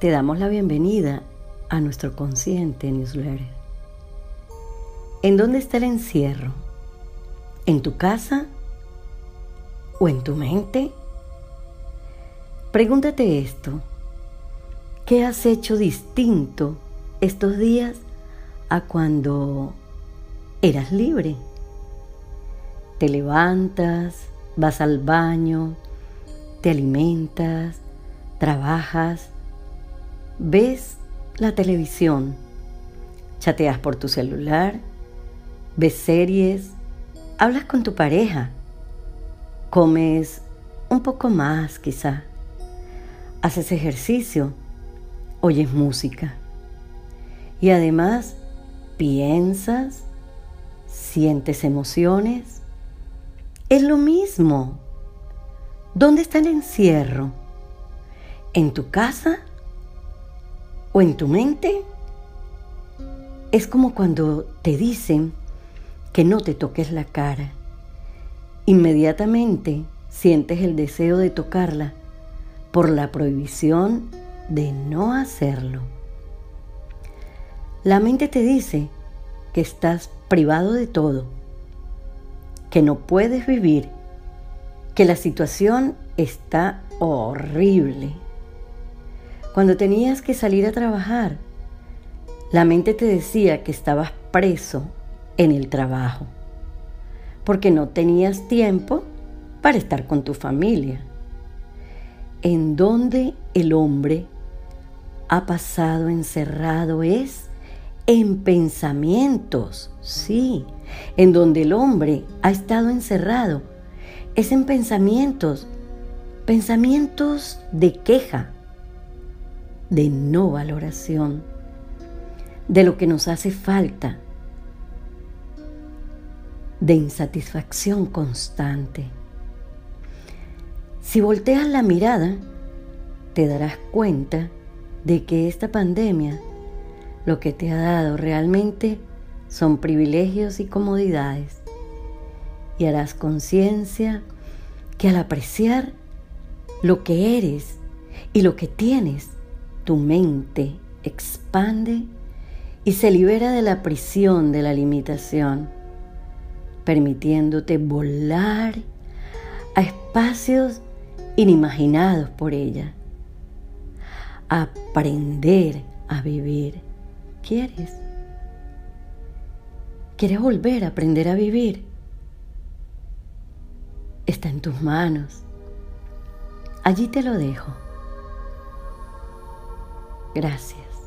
te damos la bienvenida a nuestro consciente newsletter. ¿En dónde está el encierro? ¿En tu casa? ¿O en tu mente? Pregúntate esto. ¿Qué has hecho distinto estos días a cuando eras libre? Te levantas, vas al baño, te alimentas, trabajas, ves la televisión, chateas por tu celular, ves series, hablas con tu pareja, comes un poco más quizá, haces ejercicio, oyes música y además piensas, sientes emociones. Es lo mismo. ¿Dónde está el encierro? ¿En tu casa? ¿O en tu mente? Es como cuando te dicen que no te toques la cara. Inmediatamente sientes el deseo de tocarla por la prohibición de no hacerlo. La mente te dice que estás privado de todo, que no puedes vivir, que la situación está horrible. Cuando tenías que salir a trabajar, la mente te decía que estabas preso en el trabajo, porque no tenías tiempo para estar con tu familia. En donde el hombre ha pasado encerrado es en pensamientos, sí, en donde el hombre ha estado encerrado es en pensamientos, pensamientos de queja, de no valoración, de lo que nos hace falta, de insatisfacción constante. Si volteas la mirada, te darás cuenta de que esta pandemia lo que te ha dado realmente son privilegios y comodidades. Y harás conciencia que al apreciar lo que eres y lo que tienes, tu mente expande y se libera de la prisión de la limitación, permitiéndote volar a espacios inimaginados por ella. Aprender a vivir. ¿Quieres? ¿Quieres volver a aprender a vivir? Está en tus manos. Allí te lo dejo. Gracias.